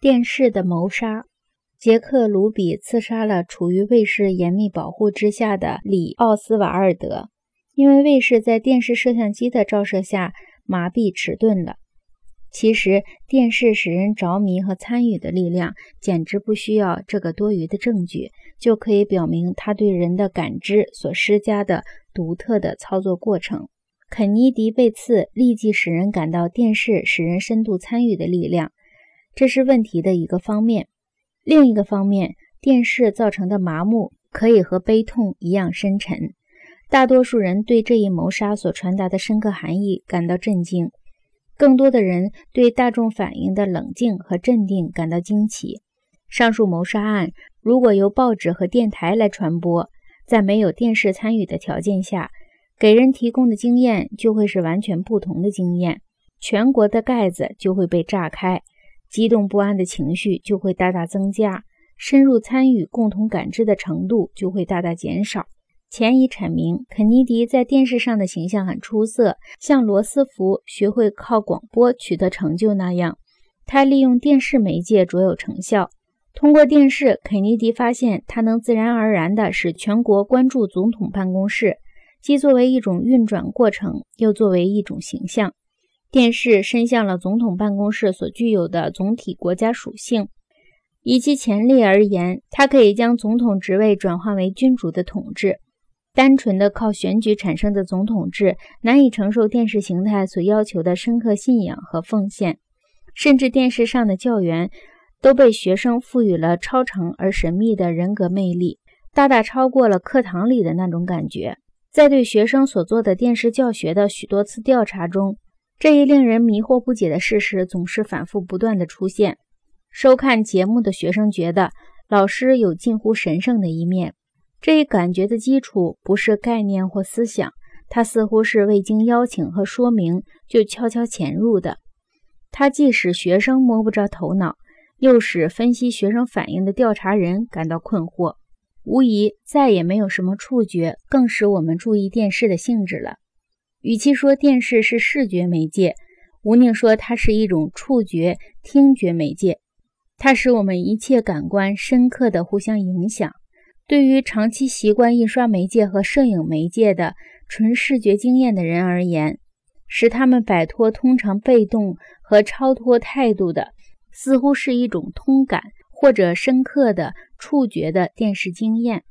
电视的谋杀。杰克·卢比刺杀了处于卫士严密保护之下的里奥斯瓦尔德，因为卫士在电视摄像机的照射下麻痹迟钝了。其实，电视使人着迷和参与的力量，简直不需要这个多余的证据，就可以表明他对人的感知所施加的独特的操作过程。肯尼迪被刺，立即使人感到电视使人深度参与的力量，这是问题的一个方面。另一个方面，电视造成的麻木可以和悲痛一样深沉。大多数人对这一谋杀所传达的深刻含义感到震惊。更多的人对大众反应的冷静和镇定感到惊奇。上述谋杀案如果由报纸和电台来传播，在没有电视参与的条件下，给人提供的经验就会是完全不同的经验。全国的盖子就会被炸开，激动不安的情绪就会大大增加，深入参与、共同感知的程度就会大大减少。前已阐明，肯尼迪在电视上的形象很出色，像罗斯福学会靠广播取得成就那样，他利用电视媒介卓有成效。通过电视，肯尼迪发现他能自然而然地使全国关注总统办公室，既作为一种运转过程，又作为一种形象。电视伸向了总统办公室所具有的总体国家属性。以其潜力而言，它可以将总统职位转化为君主的统治。单纯的靠选举产生的总统制难以承受电视形态所要求的深刻信仰和奉献，甚至电视上的教员都被学生赋予了超常而神秘的人格魅力，大大超过了课堂里的那种感觉。在对学生所做的电视教学的许多次调查中，这一令人迷惑不解的事实总是反复不断的出现：收看节目的学生觉得老师有近乎神圣的一面。这一感觉的基础不是概念或思想，它似乎是未经邀请和说明就悄悄潜入的。它既使学生摸不着头脑，又使分析学生反应的调查人感到困惑。无疑，再也没有什么触觉更使我们注意电视的性质了。与其说电视是视觉媒介，无宁说它是一种触觉、听觉媒介。它使我们一切感官深刻地互相影响。对于长期习惯印刷媒介和摄影媒介的纯视觉经验的人而言，使他们摆脱通常被动和超脱态度的，似乎是一种通感或者深刻的触觉的电视经验。